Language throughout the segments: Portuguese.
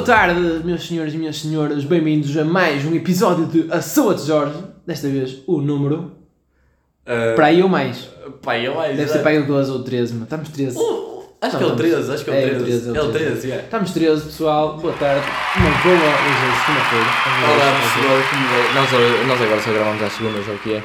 boa tarde, meus senhores e minhas senhoras. Bem-vindos a mais um episódio de A Soa de Jorge. Desta vez o número. Para aí ou mais. Pá, eu mais. Deve ser para aí o 12 ou 13, mas estamos 13. Uh, acho que é o 13, acho que é o é o 13. 13, É o 13, yeah. Estamos 13, pessoal. Boa tarde. Uma boa hoje é segunda-feira. Olá pessoal, é? Nós, nós agora só gravamos às segundas, é o que é?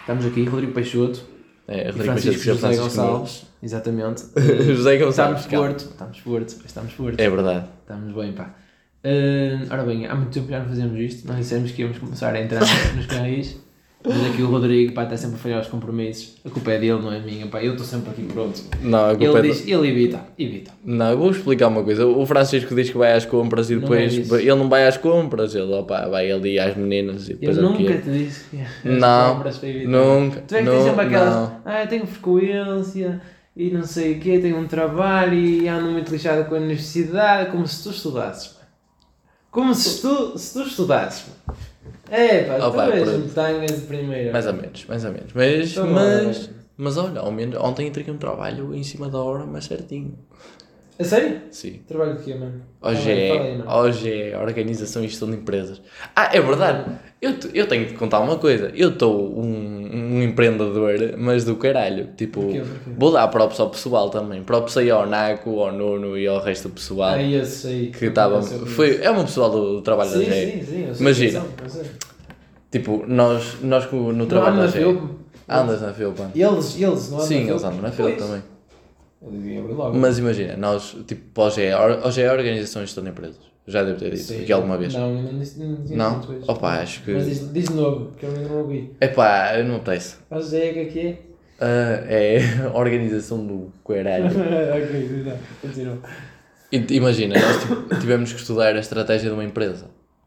Estamos aqui, Rodrigo Peixoto É, Rodrigo Francisco Peixoto, José Gonçalves. Exatamente. José Gonçalves. Estamos. Porto. Estamos Porto. Estamos Porto. É verdade. Estamos bem, pá. Uh, ora bem, há muito tempo já não fazemos isto. Nós dissemos que íamos começar a entrar nos carris. Mas aqui o Rodrigo, pá, está sempre a falhar os compromissos. A culpa é dele, não é minha, pá. Eu estou sempre aqui pronto. Não, a culpa Ele é diz, ele evita, evita. Não, eu vou explicar uma coisa. O Francisco diz que vai às compras e Não depois. é isso. ele não vai às compras, ele opa, vai ali às meninas e Eu depois é que nunca é. te disse que as Não, compras para evitar. Nunca. Tu é que não, tens sempre aquelas, não. ah, eu tenho frequência e não sei o quê, tenho um trabalho e ando muito lixado com a universidade, como se tu estudasses, pá. Como se tu, se tu estudasses, pá. É, pá, Oh, tu pá, és pronto. um tangas de primeira. Mais ou menos, mais ou menos. Mas, Então, mas, olha. mas olha, ao menos ontem entreguei um trabalho em cima da hora, mas certinho. A sério? Sim. Trabalho de quê, mano? Hoje aí, é, hoje é Organização e Gestão de Empresas. Ah, é verdade. Eu, eu tenho que contar uma coisa. Eu estou um, um empreendedor, mas do caralho. Tipo, Porquê, porquê? vou dar props ao pessoal também. Props aí ao Naco, ao Nuno e ao resto do pessoal. Ah, esse aí. que estava. Foi, é um pessoal do, do trabalho da Sim, GE. sim, sim. eu sei Imagina. são, eu sei. Tipo, nós, nós no trabalho anda da GE. Andas na Felpa. Eles, eles, não andam Sim, eles andam na Felpa também. Mas imagina, nós, tipo, para o GE, o GE é Organização e Gestão de Empresas. Já devo ter dito aqui alguma vez. Não, não disse não, disse Não? hoje. Opa, acho que. Mas diz, diz de novo, que eu ainda não ouvi. Epá, eu não apetece. Mas é que aqui é? Ah, é a organização do caralho. ok, não, continua. Imagina, nós tivemos que estudar a estratégia de uma empresa.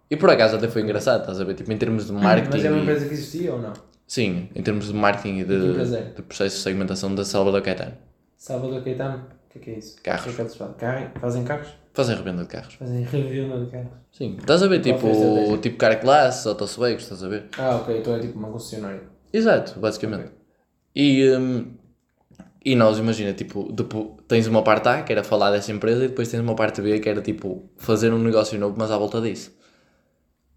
E por acaso até foi engraçado, estás a ver? Tipo, em termos de marketing. Mas é uma empresa que existia ou não? Sim, em termos de marketing e empresa é? de, de processo de segmentação da Salvador Caetano. Salvador Caetano, o que é que é isso? Carros. Que é que fazem? Fazem carros? Fazem revenda de carros. Fazem revenda de carros. Sim, estás a ver? Tipo, estratégia? tipo car class, autoswagos, estás a ver? Ah, ok, então é tipo uma concessionária. Exato, basicamente. E, hum, e nós, imagina, tipo, depo- tens uma parte A, que era falar dessa empresa, e depois tens uma parte B, que era tipo, fazer um negócio novo, mas à volta disso.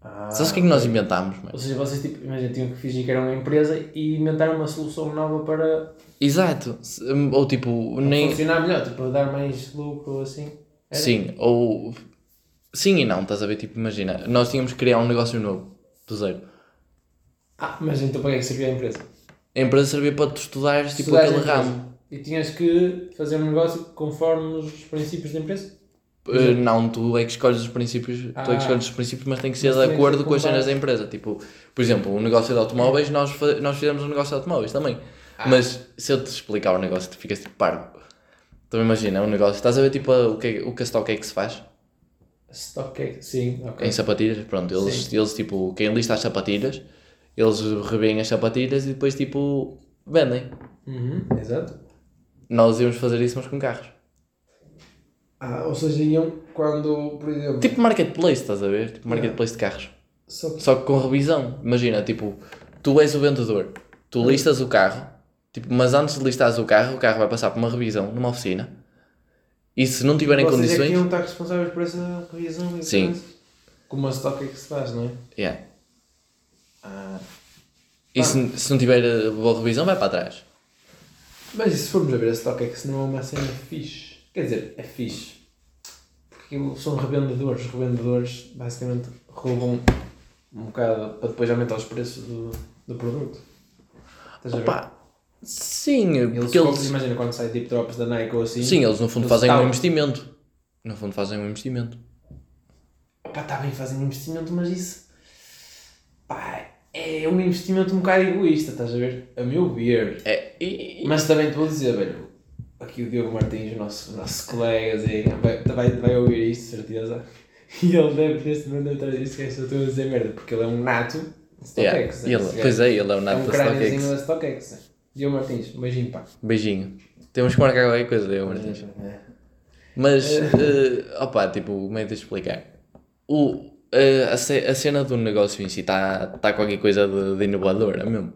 Ah, Sabes o que é que nós inventámos, mano? Ou seja, vocês tipo, imagina, tinham que fingir que era uma empresa e inventaram uma solução nova para Exato. Hum, Ou tipo, nem. funcionar melhor, tipo, dar mais lucro assim. Era? Sim, ou. Sim e não, estás a ver? Tipo, imagina, nós tínhamos que criar um negócio novo, do zero. Ah, mas então para que é que servia a empresa? A empresa servia para tu estudares tipo Estudares aquele ramo. E tinhas que fazer um negócio conforme os princípios da empresa? Uh, não, tu é que escolhes os princípios, tu é Ah. que escolhes os princípios, mas tem que ser de acordo com as cenas da empresa. Tipo, por exemplo, um negócio de automóveis, nós, nós fizemos um negócio de automóveis também. Ah. Mas se eu te explicar o negócio, tu ficas tipo parvo. Então imagina, um negócio, estás a ver tipo a- o que, é- o que a Stock é se faz Stock sim, ok. em sapatilhas? Pronto, eles, eles tipo, quem lista as sapatilhas, eles revêem as sapatilhas e depois tipo vendem. Uhum, exato. Nós íamos fazer isso, mas com carros. Ah, ou seja, iam quando, por exemplo, Tipo marketplace, estás a ver? Tipo marketplace de carros. só que Só que com revisão. Imagina, tipo, tu és o vendedor, tu listas o carro, tipo, mas antes de listares o carro, o carro vai passar por uma revisão numa oficina. E se não tiverem vocês é que condições. iam estar responsáveis por essa revisão e Sim. coisa? Como a stock é que se faz, não é? Yeah. Ah. E se, se não tiver eh, boa revisão, vai para trás. Mas e se formos a ver a stock é que se não é uma cena fixe? Quer dizer, é fixe. Porque são revendedores. Os revendedores basicamente roubam um bocado para depois aumentar os preços do, do produto. Estás a ver? Opa, sim, Eles, porque eles. imagina quando sai tipo drops da Nike ou assim. Sim, eles no fundo eles fazem um investimento. No fundo fazem um investimento. Pá, está bem, fazem um investimento, mas isso. Pá, é um investimento um bocado egoísta, estás a ver? A meu ver. É, e, Mas também te vou dizer, velho. Aqui o Diogo Martins, o nosso, nosso colega, assim, vai, vai, vai ouvir isto, certeza. E ele deve, neste momento, deve estar a dizer que estou a dizer merda, porque ele é um nato de yeah, StockX. e ele- pois é, ele é o É nato um da StockX. da StockX. Diogo Martins, um beijinho, pá. Beijinho. Temos que marcar qualquer coisa, eu, Martins. É. Mas, eh, opá, tipo, como é que te explicar? O, eh, a, a cena do negócio em si está tá qualquer coisa de, de inovadora mesmo.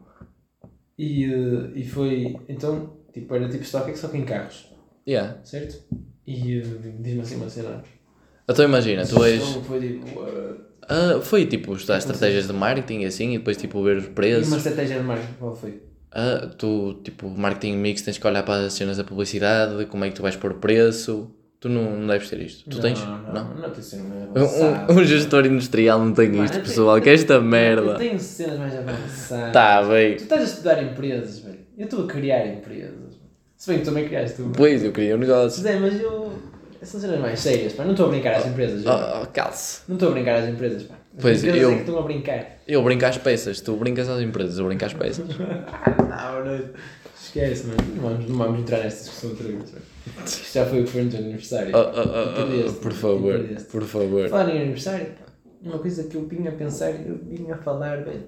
E, eh, e foi, então, tipo, era tipo StockX só que em carros, Yeah. certo? E eh, diz-me assim uma cena. Então imagina, tu és. Então foi tipo, uh, foi tipo estudar estratégias de marketing e assim, e depois tipo ver os e uma preços. estratégia de marketing, qual foi? Ah, tu, tipo, marketing mix, tens que olhar para as cenas da publicidade, como é que tu vais pôr preço. Tu não, não deves ter isto. Tu não, tens? Não, não, não, ser mais Um, um, um gestor industrial não tem Mano, isto, eu pessoal, tenho- que é esta Eu merda. tenho cenas mais avançadas. Tá bem. Tu estás a estudar empresas, velho. Eu estou a criar empresas. Se bem que tu também criaste tu. Pois, eu queria um negócio. Zé, mas eu. Essas cenas mais sérias, pá. Não estou a brincar às empresas, velho. Oh, oh, calce. Não estou a brincar às empresas, pá. Pois, empresas eu- é que estão a brincar. Eu brinco às peças, tu brincas às empresas, eu brinco às peças. Não, não. Esquece, mano. Não vamos, não vamos entrar nesta discussão outra vez. Isto já foi o que foi no teu aniversário. Oh, oh, oh, oh, Perdeste, por favor, por favor. Falar em aniversário. Uma coisa que eu vinha a pensar, eu vinha a falar, velho.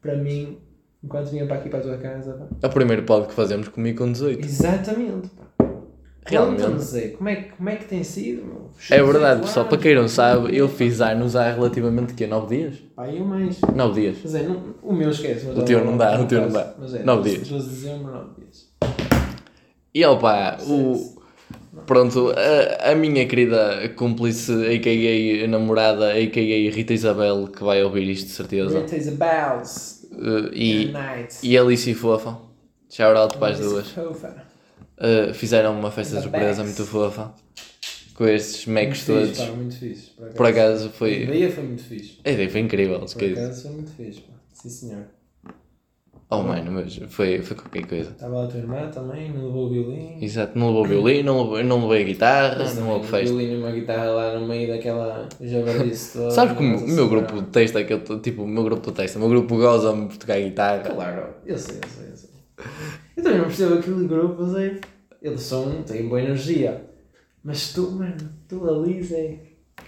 Para mim, enquanto vinha para aqui para a tua casa, pá. É o primeiro pod que fazemos comigo com 18. Exatamente, pá. Realmente. Zé, como é, que- como é que tem sido? É verdade, 18 pessoal, para quem não pá. sabe, eu fiz anos há relativamente que 9 dias? Pá, eu mais. 9 dias. Mas é, não, o meu esquece. Mas O é teu não dá, o teu não dá. Mas é, Nove 12 dias. 12 de dezembro, 9 dias. E opa, o. Pronto, a, a minha querida cúmplice, a.k.a. namorada, a.k.a. Rita Isabel, que vai ouvir isto de certeza. Rita Isabels. Uh, e, Night. e Alice e Fofa, shout out para as duas. Fofa. Uh, fizeram uma festa The surpresa muito fofa. Com estes mecos fixe, todos. pá, muito fixe. Por acaso A foi. ideia foi muito fixe. A ideia foi incrível, Por acaso foi muito fixe, pá. Sim, senhor. Oh mano, mas foi, foi qualquer coisa. Estava lá a tua irmã também, não levou o violino. Exato, não levou violino, não levou, não levei a guitarra, Mas não houve festa. O violino e uma guitarra lá no meio daquela javardice toda. Sabes que o meu, o grupo de texto é que eu tipo, o meu grupo de texto, o meu grupo goza-me por tocar guitarra. Claro, eu sei, eu sei, eu sei. Eu também não percebo aquele grupo, Zé. Eles são, têm boa energia. Mas tu, mano, tu ali, Zé.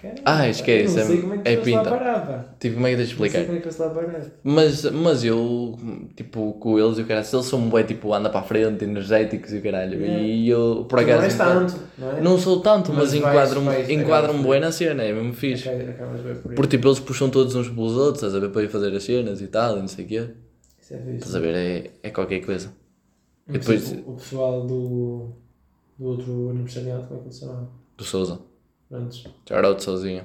Caramba, Ah, esquece, eu não sei é- como é que é pinta. pá. Tipo, como é que tens de Não sei explicar? como é que lá. Mas, mas eu, tipo, com eles e o caralho, se eles são bué, tipo, anda para a frente, energéticos e o caralho. E eu, por acaso. Não és tanto, não é? Não sou tanto, mas, Mas enquadro-me enquadro por- na cena, é mesmo fixe. Bem por. Porque tipo, eles puxam todos uns pelos outros, estás a ver, para ir fazer as cenas e tal, e não sei o quê. Isso é fixe. Estás a ver, é, é qualquer coisa. E E depois- O, pessoal do, do outro aniversariado, como é que ele se chamava? Do Souza. Prontos. Shout sozinho.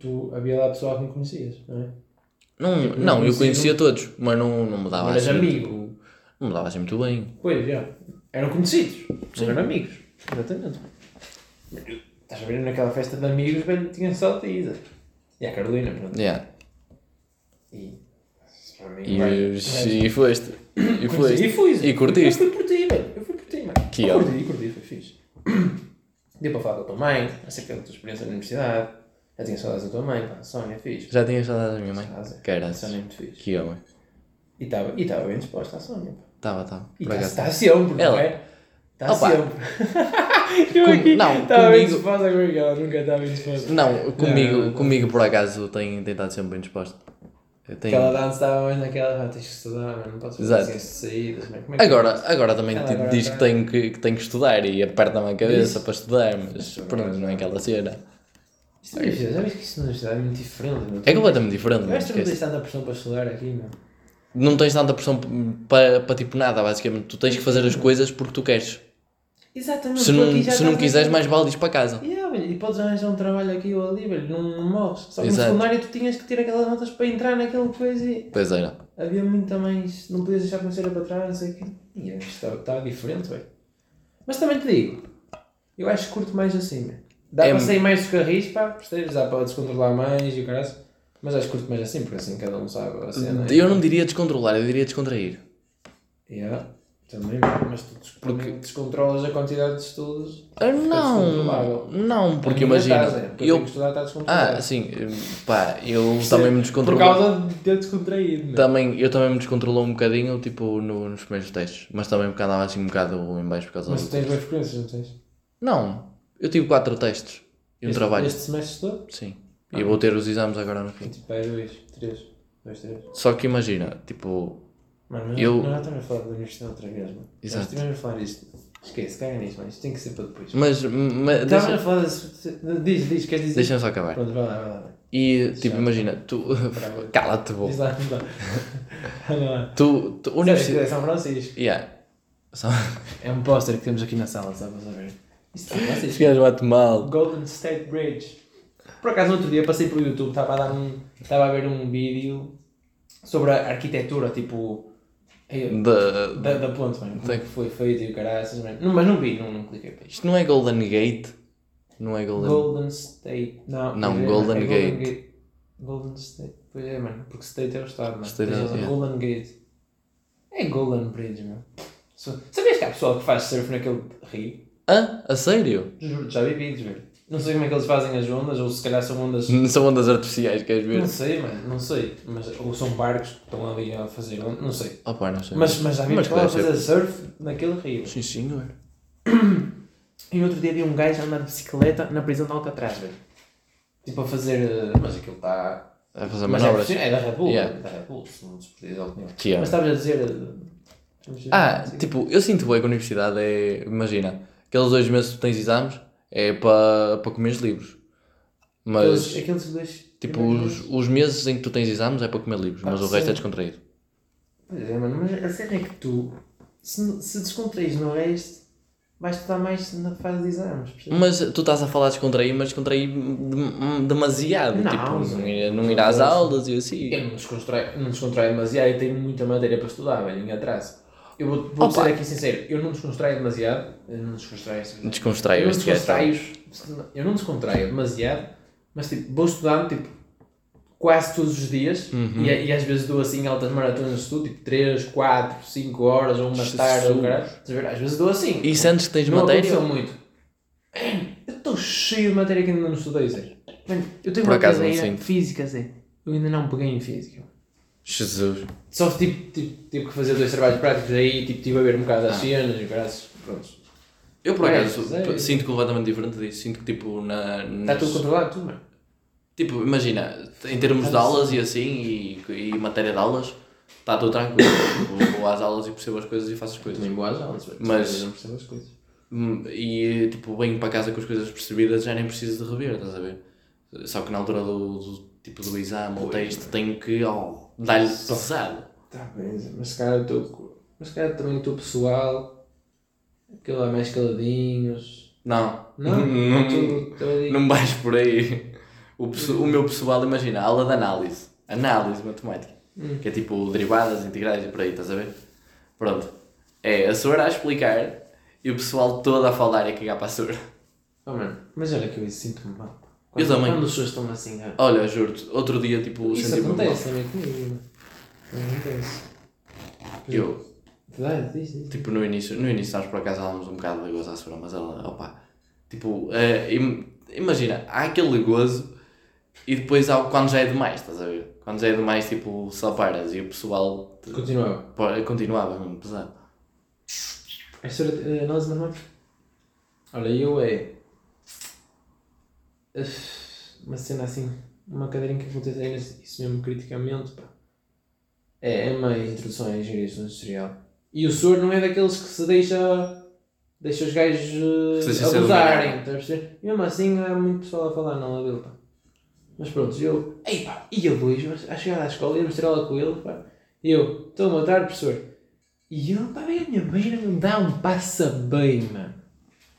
Tu, havia lá pessoal que não conhecias, não é? Não, Tipo, não não, eu conhecia, todos, mas não, não me dava eras assim. amigo? tipo, não me dava assim muito bem. Pois, já. Eram conhecidos, Sim. eram amigos. Exatamente. Estás a ver naquela festa de amigos, velho, tinha só a Isa. E a Carolina, pronto. Yeah. E. E, vai- e foste. E foste. E fui. E curtiste. Eu fui por ti, velho. Eu fui por ti, mano. Que eu curti, curti, foi fixe. Deu para falar com a tua mãe, acerca da tua experiência na universidade. Já tinha saudades da tua mãe, pá, a Sónia, fixe. Já tinhas saudades da minha mãe? Saudades. Cara, A Sónia é muito fixe. que homem. E estava e estava bem disposta a Sónia, pá. Tava, tava. E está acaso. sempre, não Ela- é? Está Opa. sempre. eu aqui não, estava bem comigo- disposta com ela, nunca estava bem disposta. Não, comigo, Não, não. comigo por acaso tem, estado sempre bem disposto. Eu tenho... Aquela dança estava mais naquela, ah, tens que estudar, não podes fazer Exato. de saídas. Como é que Agora, agora também tipo, agora diz tá- que tenho que, que tenho que estudar e aperta-me a cabeça Isso. para estudar, mas é pronto, não é aquela cena. Isto é já viste que isso na universidade é muito diferente, meu? É completamente diferente, Eu não acho que tu não tens tanta pressão para estudar aqui, meu. Não tens tanta pressão para, para tipo nada, basicamente. Tu tens que fazer as coisas porque tu queres. Exatamente. Se tu não, se não quiseres, mais vale ir para casa. Yeah, velho, e podes arranjar um trabalho aqui ou ali, velho, não, não morres. Só que no Exato. secundário tu tinhas que ter aquelas notas para entrar naquela coisa e Pois era. havia muito mais. Não podias deixar a conhecer para trás, não sei o quê. E isto estava, estava diferente, velho. Mas também te digo, eu acho que curto mais assim, velho. Dá É- para sair mais dos carris, pá, percebes? Dá para descontrolar mais e o caralho. Mas acho que curto mais assim, porque assim cada um sabe a cena. Eu não diria descontrolar, eu diria descontrair. Yeah, também, mas tu Porque- descontrolas a quantidade de estudos. Ah, Não, não, porque imagina. casa, porque eu estudar, está descontrolado. ah, sim, pá, eu também me Por descontrolo. causa de ter descontraído, né? Também, eu também me descontrolou um bocadinho, tipo, no- nos primeiros testes. Mas também porque andava assim um bocado em baixo por causa Mas tu tens boas frequências, não tens? Não, eu tive quatro testes e um este, trabalho. Este semestre todo? Sim. Ah. E vou ter os exames agora no fim. Tipo, é dois, três. Dois, três. Só que imagina, tipo, Mano, mas Eu- nós já estamos a falar da universidade outra vez, mano. Exato. Nós estivemos a falar isto. Esquece, caga nisso, mano. Isto tem que ser para depois. Mas, mas Estávamos a deixa, falar desse... Diz, diz, queres dizer? deixa-me só acabar. Pronto, vai lá, vai lá. E, tipo, imagina, tu... Cala-te, lá. Anda lá. Tu, tu universidade... é São Francisco. Yeah. Só... É um póster que temos aqui na sala, só para saber. Isto é São Os Francisco. gajos bate mal. Golden State Bridge. Por acaso, no outro dia passei pelo YouTube, estava a dar um. Estava a ver um vídeo sobre a arquitetura, tipo. Eh, Da... Da, da ponte, mano. Tem- é que foi feito e o caraças, mano. Não, mas não vi, não, não cliquei para isto. Isto não é Golden Gate? Não é Golden... Golden State. Não, Não, é, Golden é Gate. Golden State. Pois é, mano. Porque State é o Estado, mano. State é- yeah. Golden Gate. É Golden Bridge, mano. Sabias que há pessoal que faz surf naquele rio? Hã? A sério? Juro, já vi vídeos, velho. Não sei como é que eles fazem as ondas, ou se calhar são ondas. São ondas artificiais, queres ver? Não sei, mano, não sei. Mas, ou são barcos que estão ali a fazer, onda, não sei. Opa, não sei. Mas, mas já vi Mas pessoal a fazer surf naquele rio. Sim, senhor. E no outro dia vi um gajo a andar de bicicleta na prisão de Alcatraz, velho. Tipo a fazer. eh, Mas aquilo está. A fazer Mas é, manobras. profissional, é da Red Bull, Yeah. é da Red Bull, se não desperdiçar a opinião. Que é. Mas estavas a dizer. eh, Ah, tipo, eu sinto bem que a universidade é. Imagina, aqueles dois meses que tu tens exames é para pa comeres livros. Mas, Aqueles, aqueles dois. tipo, os, os meses em que tu tens exames é para comer livros, mas o resto é descontraído. Pois é, mano, mas a cena é que tu, se, se descontraís no resto, vais estudar mais na fase de exames. percebes? Mas tu estás a falar de descontrair, mas descontrair dem- demasiado. Não, tipo, não. não ir, não ir às aulas e assim. Eu não descontraio, não descontraio demasiado e tenho muita matéria para estudar, velho, atraso. Eu vou, vou Opa. ser aqui sincero, eu não descontraio demasiado, eu não descontraio. Desconstraio eu não este gajo. descontraio, eu não descontraio demasiado, mas tipo, vou estudando tipo, quase todos os dias Uhum. e, e às vezes dou assim altas maratonas de estudo, tipo 3, 4, 5 horas ou uma Jesus. tarde, ou caralho. Às vezes dou assim. E sentes que tens não matéria? aconteceu muito. Eu estou cheio de matéria que ainda não estudei, Zé. Eu tenho Por uma acaso não física, Zé. Eu ainda não peguei em física. Jesus. Só tipo, tipo, tive que fazer dois trabalhos práticos aí, tipo, tive a ver um bocado as Ah. cenas e graças. Pronto. Eu por É, acaso sério? sinto completamente diferente disso. Sinto que tipo na. Está nas- tudo controlado, tudo, mano. Tipo, imagina, em termos de aulas e assim, e, e matéria de aulas, está tudo tranquilo. Tipo, vou às aulas e percebo as coisas e faço as coisas. Nem boas aulas, velho. Mas- não percebo as coisas. Hum, E tipo, venho para casa com as coisas percebidas, já nem preciso de rever, estás a ver? Só que na altura do, do tipo do exame ou texto tenho que oh, dar-lhe pesado. Tá bem, mas se calhar estou. Mas se calhar também estou pessoal. Aquele lá mais caladinhos. Não, Não? não, Estou- estou ali. não vais por aí. O, o meu pessoal, imagina, aula de análise, análise matemática, Hum. que é tipo derivadas, integrais e por aí, estás a ver? Pronto. É a senhora a explicar e o pessoal todo a falar e a cagar para a senhora. Oh, mano, mas olha que eu sinto-me mal. Eu também. Quando as pessoas estão assim, ah, Olha, juro-te, outro dia, tipo, Isso acontece também comigo. mano. Acontece. Eu, Verdade, diz, diz. tipo, no início, no início, nós por acaso falávamos um bocado de gozo à senhora, mas ela, opa, tipo, im- imagina, há aquele gozo e depois há quando já é demais, estás a ver? Quando já é demais, tipo, só paras e o pessoal Continuava. pô, continuava mesmo pesado. A história de eh, análise matemática? Olha, eu é. Uma cena assim, uma cadeirinha que acontece isso mesmo criticamente, pá. É, é uma introdução à engenharia industrial. E o senhor não é daqueles que se deixa. deixa os gajos eh, deixa abusarem, estás a perceber? E mesmo assim há muito pessoal a falar aula dele, pá. Mas pronto, eu. Ei pá, ia hoje, a chegar à escola, ia mostrar aula com ele, pá. E eu, estou boa tarde, professor. E ele, pá, vem a minha beira, me dá um passa bem, mano.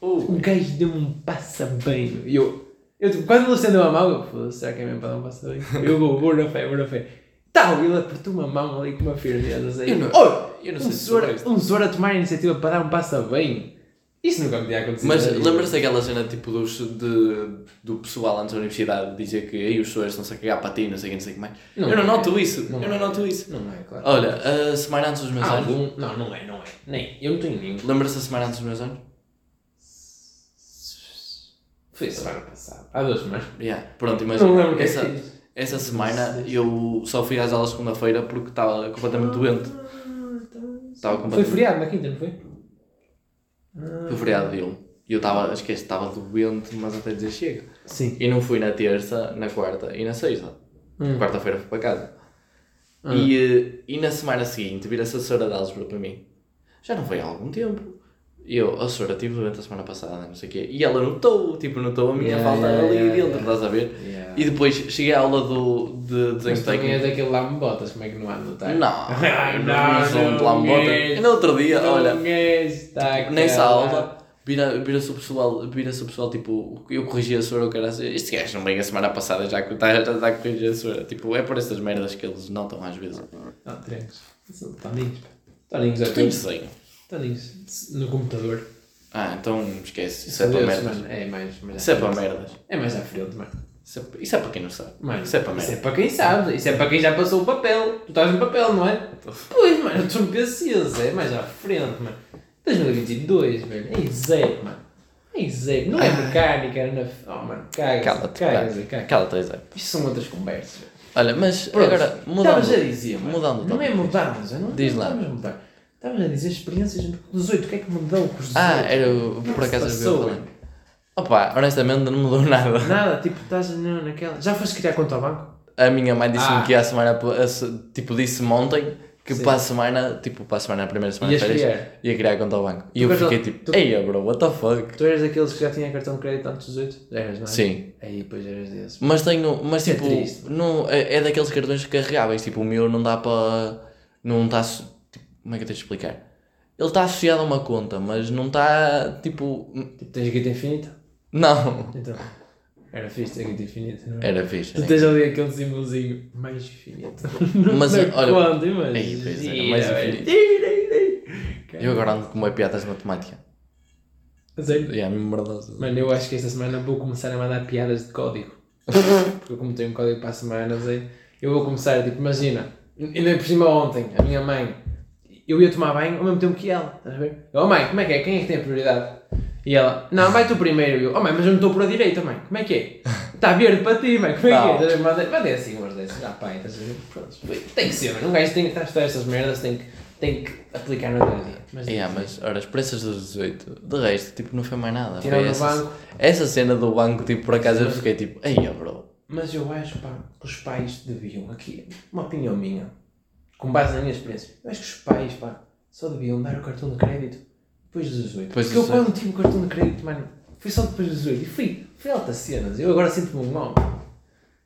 Um gajo deu-me um passa bem. E eu, eu tipo, quando ele estendeu a mão, eu, foda-se, será que é mesmo para dar um passa bem? Eu vou, vou na fé, vou na fé. Tal, ele apertou-me a mão ali com uma firmeza. Assim. Eu não- Oi, eu não um sei se um senhor a tomar a iniciativa para dar um passa bem. Isso nunca me tinha acontecido. Mas lembras-te daquela cena tipo dos, de, do pessoal antes da universidade dizer que aí os pessoas estão-se a cagar para ti, não sei o que, não sei o que mais? Não eu não é. noto isso, Não eu não é. noto isso. Não é, claro. Olha, a semana antes dos meus Ah, anos, um- não, não é, não é. Nem, eu não tenho nenhum. lembras-te da semana antes dos meus anos? Foi semana passada. Há duas semanas. Yeah. Pronto, Não imagina, lembro o que é essa, que essa semana eu só fui às aulas segunda-feira porque estava completamente doente. Estava Foi completamente feriado na quinta, não foi? Foi feriado dele. E eu estava, esquece, estava doente, mas até dizer chega. Sim. E não fui na terça, na quarta e na sexta. Hum. Quarta-feira fui para casa. E, eh, e na semana seguinte vira-se a senhora de álgebra para mim. Já não veio há algum tempo. E eu, a senhora tive doente a semana passada, não sei o quê. E ela notou, tipo, notou a minha Yeah, falta yeah, ali yeah, dentro, yeah. estás a ver? Yeah. E depois cheguei à aula do, de desenho Mas é técnico. daquele lá me botas, como é que não há notar? Não, Ai, não, não, não, sou um não plano bota. és. E no outro dia, olha, Não és, tá nessa calado. aula, vira- vira-se o pessoal, vira-se o pessoal, tipo, eu corrigi a senhora, o cara assim, este gajo não veio a semana passada, já que está está a corrigir a senhora. Tipo, é por essas merdas que eles notam às vezes. Não, trencos. São Toninhos, pá. Toninhos é Tem tudo. Desenho. Toninhos no computador. Ah, então esquece, isso é para Adeus, merdas. mano. É mais, mais Isso é para frente. merdas. É mais à frente, mano. Isso é, isso é para quem não sabe. Mano, Isso é para Isso é para quem sabe, isso é para quem já passou o papel. Tu estás no papel, não é? Pois, mano, eu estou no PCs, é mais à frente, mano. 2022, velho, é zero, mano. É zero. Não é mecânica, era na. Oh, mano, caga. Cala-te, caga, caga. Cala-te. Isto são outras conversas. Olha, mas Pronto, agora, Estavas a mudando, dizer, mano. mudando de Não é tópico. eu não Diz lá. estamos a mudar. Estavas a dizer experiências dos 18, o que é que mudou com os 18? Ah, era o- é por que acaso eu ia passou, falar. Opa, honestamente não mudou nada. Nada, tipo, estás na- naquela. Já foste criar conta ao banco? A minha mãe disse-me Ah. que ia a semana, tipo, disse-me ontem que Sim. para a semana, tipo, para a semana, a primeira semana de Ias férias, criar? ia criar conta ao banco. E Tu eu cartão- fiquei tipo, tu- ei, bro, what the fuck? Tu eras daqueles que já tinha cartão de crédito antes dos 18? Eras, não é? Sim. Aí, depois eras desses. Mas tenho, mas Isso é tipo, triste. não, é, é daqueles cartões carregáveis, tipo, o meu não dá para, não está, como é que eu tenho de explicar? Ele está associado a uma conta, mas não está, tipo, Tipo, tens guita infinita? não. Então. Era fixe ter guita infinita, não é? Era fixe. Tu tens ali aquele símbolozinho mais infinito. Mas, olha, conta, imagina. Ei, pois era, mais infinito. Eu agora ando com uma piadas de matemática. Sério? É mesmo merdosa. Mano, eu acho que esta semana vou começar a mandar piadas de código. Porque eu como tenho um código para a semana, sei, eu vou começar, tipo, imagina, ainda por cima ontem, a minha mãe, eu ia tomar banho ao mesmo tempo que ela, estás a ver? Eu, oh mãe, como é que é? Quem é que tem a prioridade? E ela, não, vai tu primeiro. E eu, oh mãe, mas eu não estou por a direita, mãe, como é que é? Está verde para ti, mãe, como é que é? A ver? Mandei, mandei assim umas dessas, ah pai, estás a ver? Pronto, tem que ser, mano, um gajo tem que estar estas merdas, tem que, tem que aplicar no dia a dia. Mas, Yeah, mas, ora, as pressas dos 18, de resto, tipo, não foi mais nada. Tirando Foi essa, banco. essa cena do banco, tipo, por acaso eu fiquei tipo, ei, bro. Mas eu acho pá, que os pais deviam, aqui, uma opinião minha, com base na minha experiência, eu acho que os pais pá, só deviam dar o cartão de crédito depois dos 18. Depois Porque eu dos 18. quando tive o cartão de crédito, mano, foi só depois dos 18 e fui, fui altas cenas. Eu agora sinto-me um mal.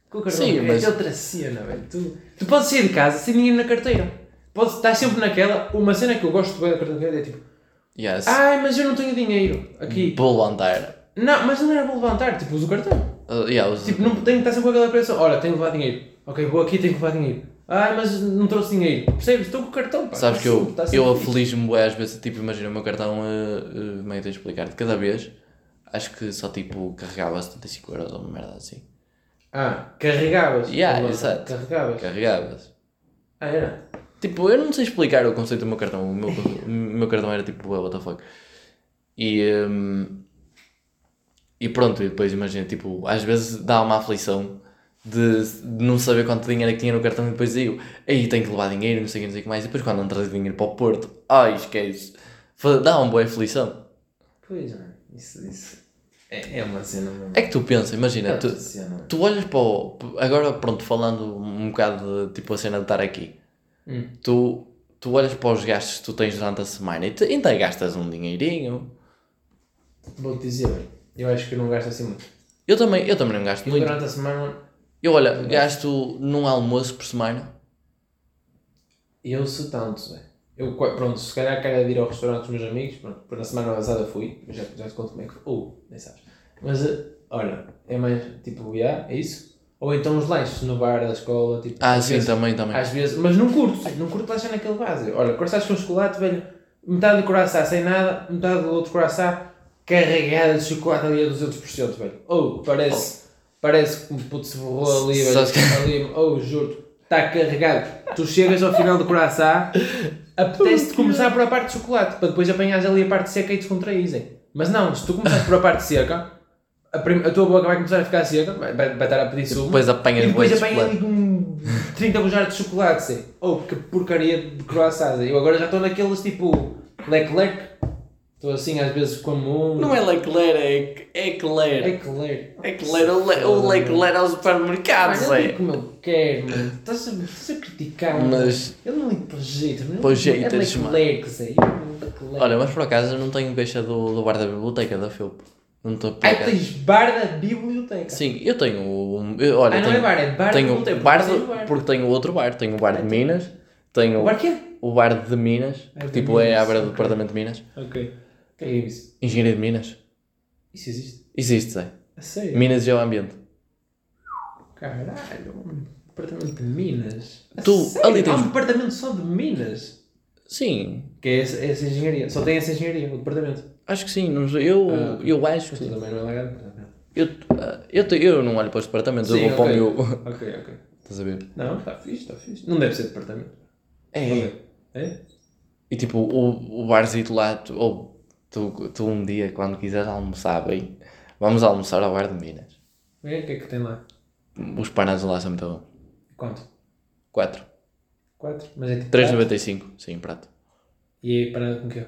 Com o cartão Sim, de crédito mas- é outra cena, velho. Tu, tu podes sair de casa sem dinheiro na carteira. Podes estar sempre naquela. Uma cena que eu gosto bem do cartão de crédito é tipo, Yes. ai, mas eu não tenho dinheiro aqui. Vou levantar. Não, mas não era para levantar, tipo, uso o cartão. Uh, yeah, os- Tipo, não tenho que estar sempre com aquela pressão. Olha, tenho que levar dinheiro. Ok, vou aqui, tenho que levar dinheiro. Ah, mas não trouxe dinheiro. Percebes? Estou com o cartão, pá. Sabes Está que eu, sempre eu afelijo-me às vezes, tipo, imagina o meu cartão, uh, uh, tenho de explicar? De cada vez, acho que só tipo carregava 75 euros ou uma merda assim. Ah, carregavas. Yeah, exato. Carregavas. Carregavas. Ah, era? Tipo, eu não sei explicar o conceito do meu cartão. O meu, o meu cartão era tipo, what the fuck. E, hum, e pronto, e depois imagina, tipo, às vezes dá uma aflição de, de não saber quanto dinheiro é que tinha no cartão e depois digo, aí tenho que levar dinheiro, não sei o que, não sei o que mais. E depois quando não traz dinheiro para o Porto, ai esquece. Dá uma boa aflição. Pois, mano. Isso, isso. É, é uma cena mesmo. É que tu pensa, imagina, É tu, tu olhas para o. Agora, pronto, falando um bocado de tipo a cena de estar aqui. Hum. tu, tu olhas para os gastos que tu tens durante a semana e ainda gastas um dinheirinho. Vou-te dizer. Eu acho que eu não gasto assim muito. Eu também, eu também não gasto Eu muito. durante a semana, Eu, olha, gasto num almoço por semana. eu sou tanto, velho. Eu, pronto, se calhar quero ir ao restaurante com os meus amigos, pronto, na semana passada fui, já, já te conto como é que foi. Ou, nem sabes. Mas, eh, olha, é mais, tipo, yeah, é isso? Ou então os lanches no bar da escola, tipo, Ah, sim, vezes- também, também. Às vezes, mas não curto, não curto lanchar naquele vaso. Olha, croissants com chocolate, velho, metade de croissant sem nada, metade do outro croissant carregada de chocolate ali a 200%, velho. Ou, parece, parece que um puto se borrou ali, velho, ali, ou, juro, está carregado. Tu chegas ao final do croissant, apetece-te começar por a parte de chocolate, para depois apanhares ali a parte seca e descontraís, hein? Mas não, se tu começares por a parte seca, a, a tua boca vai começar a ficar seca, vai, vai, vai estar a pedir sumo. Depois apanhas E depois bué de apanha ali chocolate. com 30 bujadas de chocolate, sei. Oh, que porcaria de croissants. Eu agora já estou naqueles tipo Leclerc. Estou assim às vezes com a mão. Não é Leclerc, é, é Eclair. Eclair. Eclair, o, Le, o Leclerc aos supermercados, Mano, ele é. como ele quer, mano. Estás a, estás a criticar, mano. Mas- Ele não liga para jeitos, mano. Para Ele- jeitos, É mano. Leclerc, Zé. É. Olha, mas por acaso eu não tenho queixa do, do bar da biblioteca da Philp. Não estou Ai, acaso. tens bar da biblioteca. Sim, eu tenho. eu- olha, Ah, não tenho, é bar, é bar da tenho biblioteca, bar, de- tem bar. porque tenho outro bar. Tenho o bar de Minas, tenho O bar quê? o bar de Minas, Ah, de tipo é à beira do departamento de Minas. Ok. Que é isso? Engenharia de Minas. Isso existe? Existe, Zé. A sério? Minas e o ambiente. Caralho, um departamento de Minas. A Tu, sério? ali tens- Há um departamento só de Minas. Sim, Que é essa, essa engenharia. Só tem essa engenharia, o departamento. acho que sim. não sei, Eu, Ah, eu acho que sim. também não é legal. departamento. Eu, ah, eu, te- eu não olho para os departamentos, Sim, eu vou para o meu. Ok, ok. Estás a ver? Não, está fixe, está fixe. Não deve ser departamento. É. É? E tipo, o, o barzito lá, ou tu, tu um dia, quando quiseres almoçar bem, vamos almoçar ao bar de Minas. É? O que é que tem lá? Os panados lá são muito bons. Quanto? 4. Quatro? Mas é tipo. prato? 3,95. Sim, prato. E parado com o quê?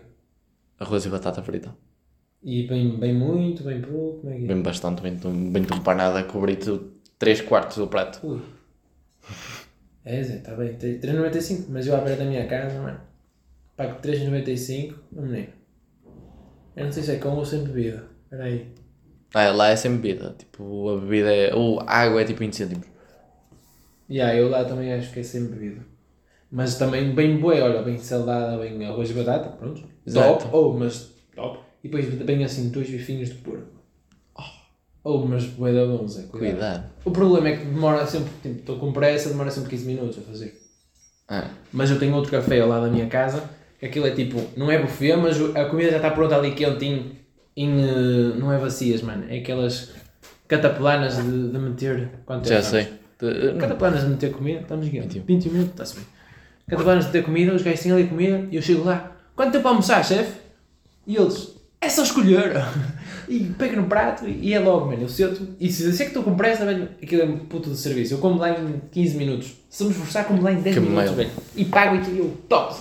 Arroz e batata frita. E bem, bem muito, bem pouco, como é que é? Bem bastante, bem, bem um panado a cobrir 3 quartos do prato. Ui. É, Zé, está bem. Tem 3,95, mas eu à beira da minha casa, mano, pago 3,95, meu menino. Eu não sei se é com ou sem bebida. Espera aí. Ah, lá é sem bebida. Tipo, a bebida é. Ou a água é tipo em cêntimos. E yeah, eu lá também acho que é sem bebida. Mas também bem bué, olha, bem salada, bem arroz e batata, pronto. Exato. Top, ou, mas top. E depois bem assim, dois bifinhos de porco. Ou, mas bué da bom, Zé, cuidado. Cuidado. O problema é que demora sempre, tipo, estou com pressa, demora sempre 15 minutos a fazer. Ah, Mas eu tenho outro café ao lado da minha casa, aquilo é tipo, não é buffet, mas a comida já está pronta ali quentinho, em, eh, não é bacias, mano, é aquelas cataplanas de, de meter, quanto já tempo sei. De-. Cataplanas de meter comida, estamos aqui, 21. 20 minutos, está-se bem. Cataplanas de meter comida, os gajos têm ali comida, e eu chego lá, quanto tempo a almoçar, chefe? E eles, é só escolher. E pega no prato e é logo, mano. Eu sento e se eu sei que estou com pressa, velho, aquilo é um puto de serviço. Eu como lá em 15 minutos. Se eu me esforçar, como lá em 10 Que minutos, mail. velho. E pago e eu, top.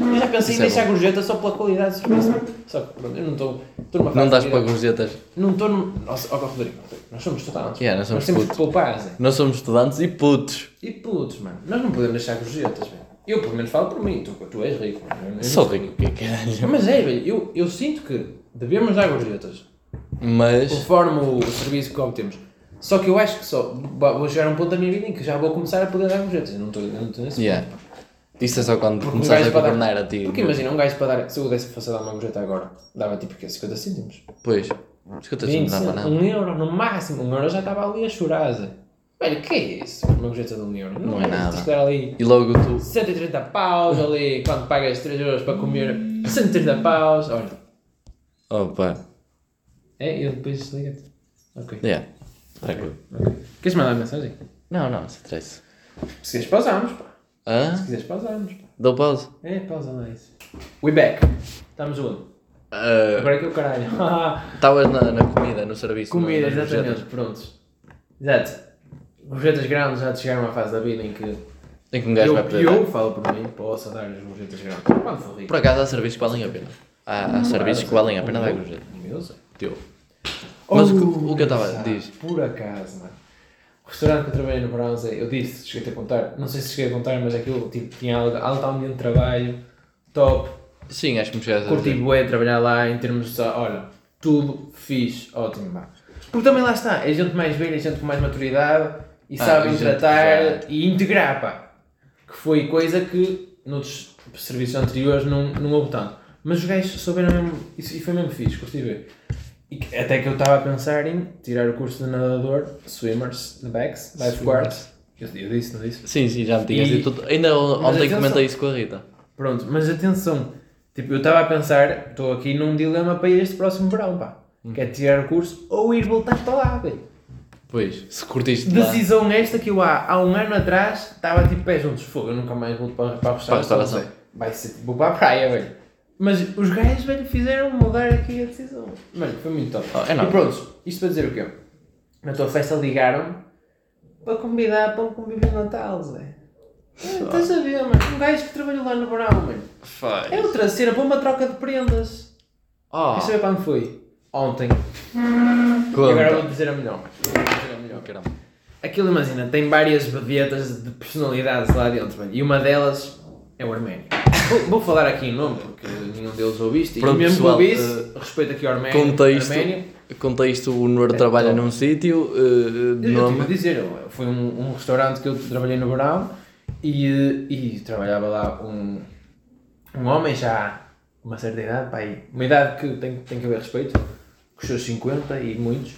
Eu já pensei Isso em é deixar bom. gorjeta só pela qualidade de serviço. Só que pronto, eu não estou. Estou numa fase. Não de para vida- gorjetas. Não estou num. Nossa, ó Rodrigo, nós somos estudantes. Yeah, nós somos temos que putos. poupar, Zé. Nós somos estudantes e putos. E putos, mano. Nós não podemos deixar gorjetas, velho. Eu pelo menos falo por mim. Tu, tu és rico, mano. Eu não- Sou rico, que caralho. Mas é, velho. Eu, eu sinto que devemos dar gorjetas. Mas. conforme o, o serviço que obtemos. Só que eu acho que só vou chegar a um ponto da minha vida em que já vou começar a poder dar gorjetas. Eu não estou eu não estou nesse Yeah. ponto. Isso é só quando Porque um começaste a gajo para dar- governar a ti. Porque imagina, um gajo para dar. Se eu desse fosse a dar uma gorjeta agora, dava tipo que 50 cêntimos. Pois. Escuta, não 20 dá para cêntimos. nada. Um euro no máximo. Um euro já estava ali a chorar. Velho, o que é isso? Uma gorjeta de um euro. Não é nada. Tens que dar ali E logo tu. 130 paus ali. Quando pagas 3 euros para comer 130 paus. Olha. Opa. É, e depois desliga-te. Ok. Yeah. Tranquilo. ok. Queres mandar mensagem? Não, não, se interessa. Se quiseres pausamos, pá. Se quiseres pausamos, pá. Dou pausa? É, pausa lá isso. We back. Estamos onde? Ah, Agora é que é o caralho. Estavas na, na comida, no serviço. Comida, nas exatamente. gorjetas. Prontos. Exato. Gorjetas grandes já te chegaram à fase da vida em que Em que um gajo eu, vai poder. eu falo por mim, posso dar as gorjetas grandes. Quando for rico. Por acaso há serviços que valem a pena. Há, há serviços que valem a pena dar gorjeta. Meu Zé. Teu. Mas o que- Oh, o que eu estava- sabe, diz. Por acaso, mano. O restaurante que eu trabalhei no Zé, eu disse, cheguei-te a contar, não sei se cheguei a contar, mas aquilo tipo, tinha algo, alto ambiente de trabalho, top, Sim, acho que me chegaste a Curti bué trabalhar lá em termos de, olha, tudo fixe, ótimo, pá. Porque também lá está, é gente mais velha, é gente com mais maturidade e Ah, sabem tratar que e integrar, pá. Que foi coisa que noutros serviços anteriores não, não houve tanto. Mas os gajos souberam mesmo, isso, e foi mesmo fixe. E que- até que eu estava a pensar em tirar o curso de nadador, swimmers, backs, lifeguards. Eu, eu disse, não disse? Sim, sim, já me tinhas dito. Ainda ontem atenção. comentei isso com a Rita. Pronto, mas atenção, tipo, eu estava a pensar, estou aqui num dilema para este próximo verão, pá. Hum. Que é tirar o curso ou ir voltar para lá, velho. Pois, se curtiste lá. Decisão esta que eu há, há um ano atrás estava tipo pé juntos, fogo, eu nunca mais volto para, para a restauração. restauração. velho. Vai ser tipo, vou para a praia, velho. Mas os gajos, velho, fizeram mudar aqui a decisão. Mano, foi muito top. Oh, é e pronto, isto para dizer o quê? Na tua festa ligaram-me para convidar para um convívio de Natal, Zé. É, Estás a ver, mano? Um gajo que trabalhou lá no verão, mano. Faz. É outra cena para uma troca de prendas. Oh, Quer saber quando foi? Ontem. E conta. agora vou dizer a melhor. Vou dizer a melhor. Caramba. Aquilo, imagina, tem várias vedetas de personalidades lá dentro, mano. E uma delas é o Arménio. Vou, vou falar aqui em nome, porque nenhum deles ouve isto. E Pronto, mesmo pessoal, que ouvisse, respeito aqui ao Arménio. contexto. Arménio. Contexto, o Nor É trabalha top. num sítio, de Eu estive a nome. dizer, foi um, um restaurante que eu trabalhei no verão e, eh, e trabalhava lá um, um homem já uma certa idade, uma idade que tem, tem que haver respeito, com os seus 50 e muitos,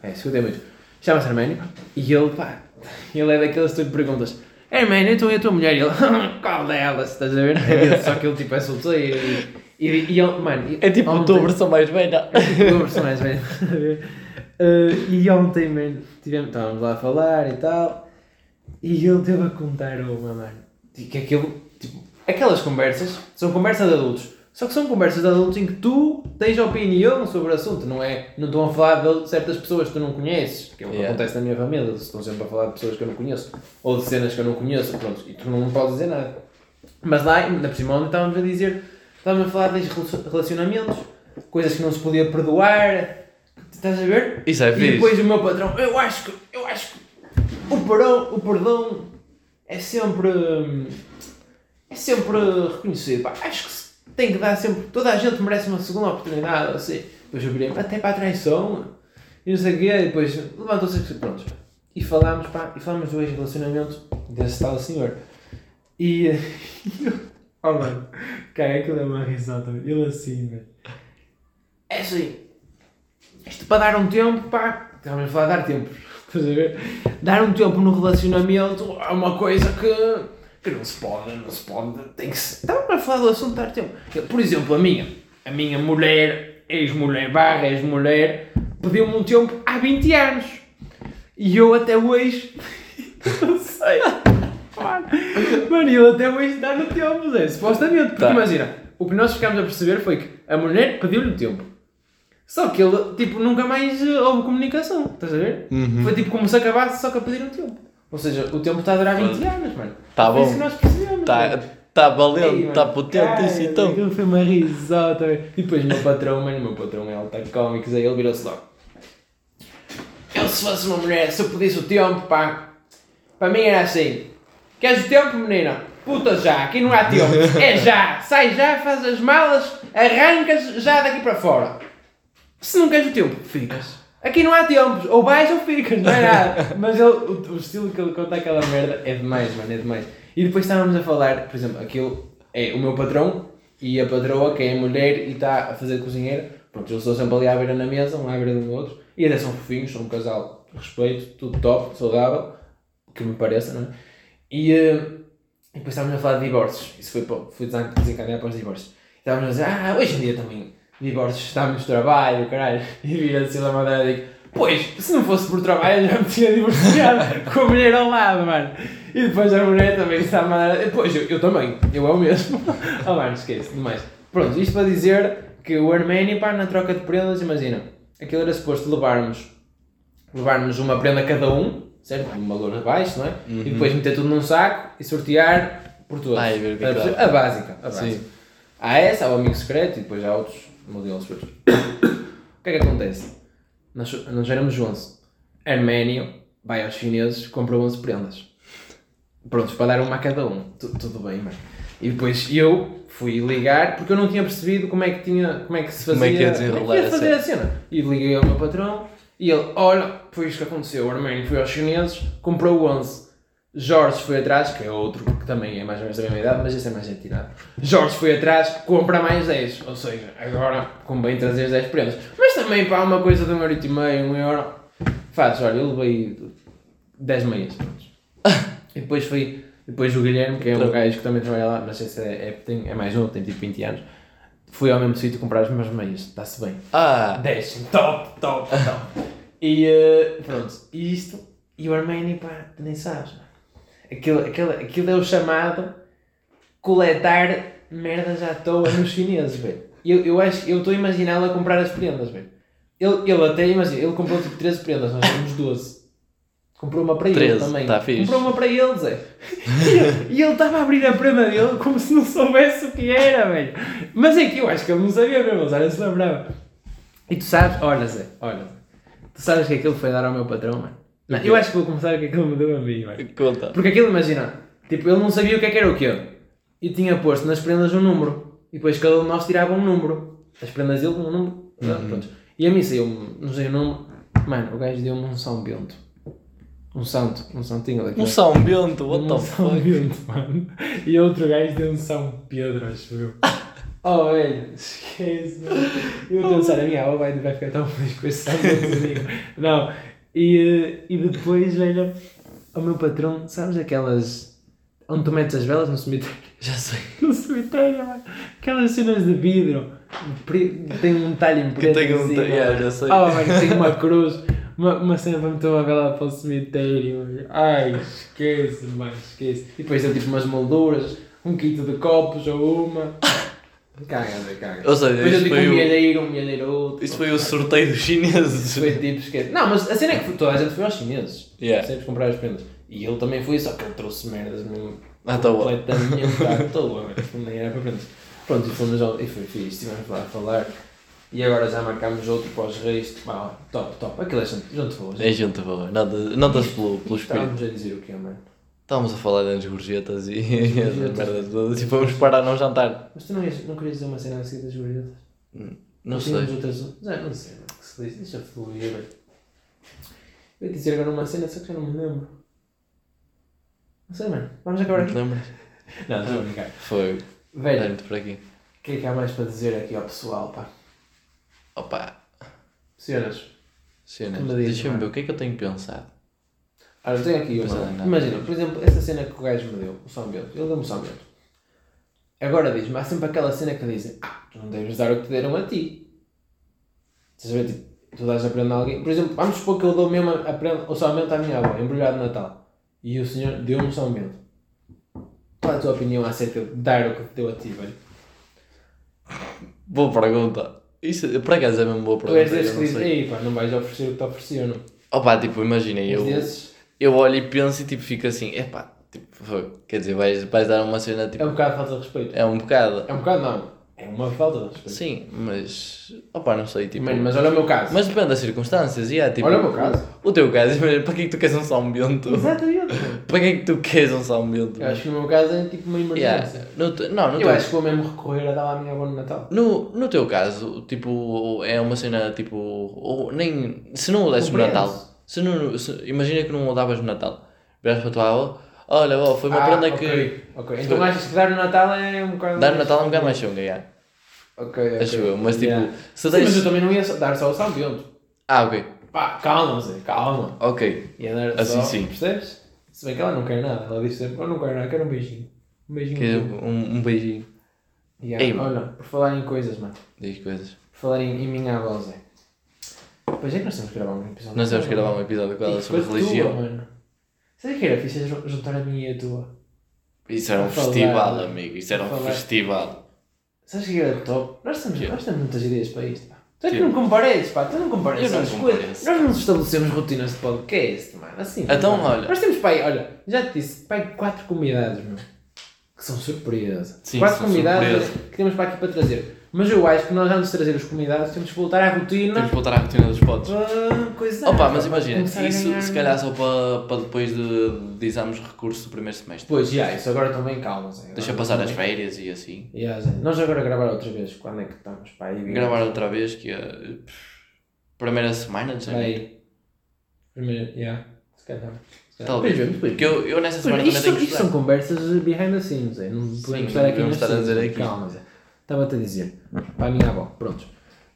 é, 50 e muitos, chama-se Arménio e ele, pá, ele é daqueles que tu perguntas. Arménio, então e a tua mulher? E ele, qual delas? Estás a ver? Só que ele tipo é solteiro e, e, ele, mano, É tipo a ontem- tua versão mais velha. uma versão mais velha. Uh, e ontem, mano, tivemos, estávamos lá a falar e tal, e ele teve a contar uma, mano, que aquilo, tipo, aquelas conversas são conversas de adultos, só que são conversas de adultos em que tu tens opinião sobre o assunto, não é? Não estão a falar de certas pessoas que tu não conheces, que é o que Yeah. acontece na minha família, eles estão sempre a falar de pessoas que eu não conheço, ou de cenas que eu não conheço, pronto, e tu não podes dizer nada. Mas lá, ainda por cima, onde estávamos a dizer, estávamos a falar de relacionamentos, coisas que não se podia perdoar, estás a ver? Isso é E fixe. depois o meu patrão, eu acho que, eu acho que o perdão, o perdão é sempre, é sempre reconhecido, pá. acho que se tem que dar sempre, toda a gente merece uma segunda oportunidade, assim. Depois eu virei, até para a traição, e não sei o quê, e depois levantou-se, pronto. E falámos, pá, e falámos do ex-relacionamento desse tal senhor. E, oh mano, cara, aquilo é uma risada, ele assim, velho. É assim, isto para dar um tempo, pá, estávamos a falar de dar tempo, estás a ver? Dar um tempo no relacionamento é uma coisa que, que não se pode, não se pode, tem que se... Estávamos a falar do assunto de dar tempo. Por exemplo, a minha, a minha mulher, ex-mulher, barra ex-mulher, pediu-me um tempo há 20 anos. E eu até hoje, não sei, mano, mano, eu até hoje dá no tempo, Zé, supostamente, porque Tá. imagina, o que nós ficámos a perceber foi que a mulher pediu-lhe o tempo. Só que ele, tipo, nunca mais houve comunicação, estás a ver? Uhum. Foi tipo como se acabasse só que a pedir um tempo. Ou seja, o tempo está a durar 20 anos, mano. Tá Foi bom. isso que nós percebemos. Tá, mano. tá valendo, mano, tá potente cara, isso então. Aquilo foi uma risota. E depois o meu patrão, mano, o meu patrão é alta cómics, aí ele virou-se logo. Eu se fosse uma mulher, se eu pedisse o tempo, pá, para mim era assim. Queres o tempo, menina? Puta já, aqui não há tempo. É já, sai já, faz as malas, arrancas já daqui para fora. Se não queres o tempo, ficas. Aqui não há tempos, ou vais ou ficas, não é nada. Mas ele, o, o estilo que ele conta aquela merda é demais, mano, é demais. E depois estávamos a falar, por exemplo, aquilo é o meu patrão e a patroa, que é mulher e está a fazer cozinheira. Pronto, eles estão sempre ali à beira na mesa, um à beira do outro. E até são fofinhos, são um casal respeito, tudo top, saudável, que me pareça, não é? E, eh, e depois estávamos a falar de divórcios. Isso foi, foi desen- desencadear para os divórcios. Estávamos a dizer, ah, hoje em dia também divórcios está muito trabalho, caralho. E vira-se a madeira e digo, pois, se não fosse por trabalho eu já me tinha divorciado com a mulher ao lado, mano. E depois a mulher também está a madeira. Pois, eu, eu também, eu é o mesmo. oh, mano, esquece, demais. Pronto, isto para dizer que o Arménio, pá, na troca de prendas, imagina, aquilo era suposto levarmos, levarmos uma prenda cada um, certo? Um valor baixo, não é? E depois meter tudo num saco e sortear por todos. Ai, que é a básica, a básica. Sim. Há essa, há o amigo secreto e depois há outros modelos. todos. o que é que acontece? Nós, nós éramos 11. Arménio vai aos chineses, compra 11 prendas. Prontos, para dar uma a cada um. Tu- tudo bem, mano. E depois eu fui ligar porque eu não tinha percebido como é que, tinha, como é que se fazia. Como é que ia como é que ia fazer a cena. E liguei ao meu patrão e ele, olha, foi isto que aconteceu. O Arménio foi aos chineses, comprou 11. Jorge foi atrás, que é outro que também é mais ou menos da mesma idade, mas esse é mais retirado. Jorge foi atrás, compra mais 10. Ou seja, agora convém trazer 10 prendas. Mas também para uma coisa de um euro e meio, um euro. Faz, olha, eu levei 10 meias. E depois foi. Depois o Guilherme, que é um Tra- gajo que também trabalha lá, mas esse é, é, tem- é mais novo, tem tipo 20 anos. Fui ao mesmo sítio comprar as mesmas meias, está-se bem. Ah, 10, top, top, top. e eh, pronto, e isto, e o Arménio, pá, nem sabes. Aquilo, aquilo, aquilo é o chamado coletar merdas à toa nos chineses, velho. Eu, eu acho, eu estou a imaginá-lo a comprar as prendas, velho. Ele, ele até, imagina, ele comprou tipo 13 prendas, nós temos 12. Comprou uma para ele 13, também. tá fixe. Comprou uma para ele, Zé. E ele estava a abrir a prenda dele como se não soubesse o que era, velho. Mas é que eu acho que ele não sabia mesmo, ele não se lembrava. E tu sabes, olha Zé, olha. Tu sabes que aquilo foi dar ao meu patrão, mano? Não, eu acho que vou começar que aquilo me deu a mim, mano. Conta. Porque aquilo, imagina, tipo, ele não sabia o que é que era o quê. E tinha posto nas prendas um número. E depois cada um de nós tirava um número. As prendas dele um número. Uhum. Pronto. E a mim saiu-me, não sei o número. Mano, o gajo deu-me um São Bento. Um santo, um santinho daquele. Um São Bento, what the um São fuck? Bento, mano. E outro gajo deu um São Pedro, acho eu. Oh, velho, esquece. mano. Eu vou pensar, a minha avó vai, vai ficar tão feliz com esse São Bentozinho. Não. E, eh, e depois, velho, o meu patrão, sabes aquelas. onde tu metes as velas no cemitério? Já sei. No cemitério, mano. Aquelas cenas de vidro. Tem um talho em preto. tem um cima. talho, yeah, já sei. Oh, mano, tem uma cruz. Uma, uma cena para meter uma vela para o cemitério. Ai, esquece, mano, esquece. E depois tem tipo umas molduras, um kit de copos ou uma. Caga, Zé, caga. Ou seja, Depois eu digo um o- um milheiro outro. Isso foi o sorteio dos chineses. Foi tipo, esquece. Não, mas a cena é que toda a gente foi aos chineses. Yeah. Sempre comprar as prendas. E ele também foi, só que ele trouxe merdas mesmo. Tá bom. Completamente à toa, nem era para prendas. Pronto, e fomos ao. E foi fixe, estivemos lá a falar. E agora já marcámos outro para os reis. Ah, top, top. Aquilo é gente, gente boa. É gente boa. Nota- Notas pelo, pelo espírito. Estávamos a dizer o que é, mano. Estávamos a falar das gorjetas e essas merdas todas e fomos parar num jantar. Mas tu não, ias, não querias dizer uma cena assim das gorjetas? Não Tínhamos sei. Outras... Já, não sei, mano. Que se diz. Deixa fluir, velho. Eu ia dizer agora uma cena, só que já não me lembro. Não sei, mano. Vamos acabar Não te aqui? lembras? Não, estou a brincar. Foi. Velho, por aqui. o que é que há mais para dizer aqui ao pessoal, pá? Opa. Cenas. Cenas. Deixa-me mano. ver o que é que eu tenho pensado. Olha, eu tenho aqui é, uma. não. Imagina, por exemplo, essa cena que o gajo me deu, o São Bento. Ele deu-me o São Bento. Agora diz-me, há sempre aquela cena que dizem, ah, tu não deves dar o que te deram a ti. Estás a ver, tipo, tu dás a prenda a alguém. Por exemplo, vamos supor que eu dou mesmo a prenda, o São Bento à minha avó, embrulhado de Natal. E o senhor deu-me o São Bento. Qual é a tua opinião acerca de dar o que te deu a ti, velho? Boa pergunta. Isso, por acaso é mesmo boa Tu pergunta. és desses que ei pá, não vais oferecer o que te ofereceram. Opa, tipo, imagina, eu, desses, eu olho e penso e tipo, fico assim, epá, tipo, quer dizer, vais, vais dar uma cena tipo. é um bocado de falta de respeito. É um bocado. É um bocado não, é uma falta de respeito. Sim, mas. Opa, não sei, tipo. Mano, mas olha o meu caso. Mas depende das circunstâncias, e é tipo. Olha o meu caso. O teu caso, mas para que é que tu queres um São Bento? Exatamente. Para que é que tu queres um São Bento? Eu acho que no meu caso é tipo uma emergência. Yeah. No te- não, no Eu teu, acho que vou mesmo recorrer a dar à minha avó no Natal. no, no teu caso, tipo, é uma cena tipo. Ou nem. Se não o desses no. Natal, se não, se- imagina que não o davas no Natal, viras para a tua avó, olha, avó, foi uma Ah, prenda ok, que. Ok, então achas que dar no Natal é um bocado. Dar no Natal é um bocado mais chunga, yeah. Ok, ok. acho eu, mas tipo. Yeah. Se Sim, mas tens. eu também não ia dar só o São Bento. Ah, ok. Pá, calma, Zé, calma. Ok. Ia dar Assim só, sim. Percebes? Se bem que ela não quer nada. Ela disse sempre: Eu não quero nada, quero um beijinho. Um beijinho. Que tudo. um, um beijinho. Yeah, Ei. Olha, por falar em coisas, mano. Diz coisas. Por falar em, em minha avó, Zé. Pois é que nós temos que gravar um episódio. Nós temos que gravar um episódio com ela sobre religião. Tua, mano. Sabe que era fixe ju- juntar a minha e a tua? Isso era um Falar- festival, amigo. Isso era um falar- festival. Sabes que era top? Nós temos, Yeah. nós temos muitas ideias para isto, pá. Tu é que não compareces, pá. Tu não compareces. Compareço. coisas. Nós não estabelecemos rotinas de podcast, mano. Assim. Então, mano. olha. Nós temos, pai, olha, já te disse, pai, quatro convidados, meu. Que são surpresa. Sim, quatro são convidados surpresa. que temos para aqui para trazer. Mas eu acho que nós, antes de trazer os convidados, temos que voltar à rotina. Temos que voltar à rotina dos potes. para coisa. Opa, mas imagina, isso ganhar- se calhar só para, para depois de, de exames de recurso do primeiro semestre. Pois, já, isso agora também calma, Zé. Deixa passar as também- férias e assim. Yeah, Zé. Nós agora gravar outra vez, quando é que estamos? Pá, aí, Gravar outra vez que é. Primeira semana, sei. aí. Primeiro, yeah. Se calhar. Talvez. Porque eu, eu nessa Pois, semana também isto, tenho são, que isto são conversas behind the scenes, é. não podemos estar aqui não estar a dizer aqui. Calma, Zé. Estava-te a dizer, para a minha avó, pronto.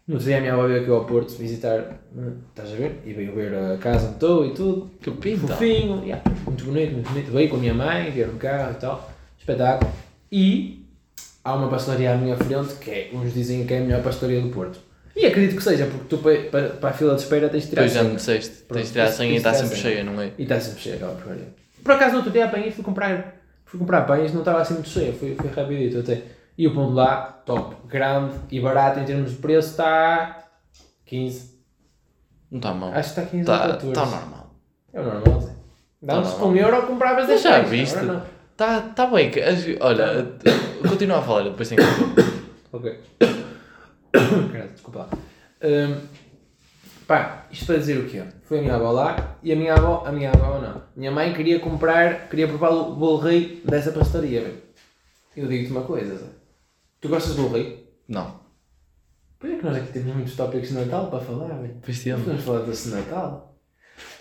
No dia a minha avó veio aqui ao Porto visitar, hum, estás a ver? E veio ver a casa onde estou e tudo. Que pinta. Fofinho, yeah, muito bonito, muito bonito. Veio com a minha mãe, vieram no carro e tal. Espetáculo. E há uma pastelaria à minha frente que é, uns dizem que é a melhor pastelaria do Porto. E acredito que seja, porque tu para, para, para a fila de espera tens de tirar já senha. me disseste. Tens de tirar a senha e está a sempre cheia, não é? E está sempre cheia aquela porcaria. Por acaso, no outro dia apanhei e fui comprar, fui comprar pães, não estava assim muito cheia, foi, foi rapidito até. E o pão de lá, top, grande e barato em termos de preço, está 15. Não está mal. Acho que está 15 ou Está 14. tá normal. É o normal, Zé. Dá-nos Tá um euro, compravas Mas 10 já reais, viste? não. Tá, tá bem. Olha, continua a falar, depois tenho que. Ok. Caralho, desculpa lá. Hum, pá, isto para dizer o quê? Foi a minha avó lá e a minha avó, a minha avó não. Minha mãe queria comprar, queria provar o bolo rei dessa pastelaria, velho. Eu digo-te uma coisa, Zé. Tu gostas de bolo rei? Não. Pois é que nós aqui temos muitos tópicos de Natal para falar, velho. Pois te amo. Podemos falar desse Natal.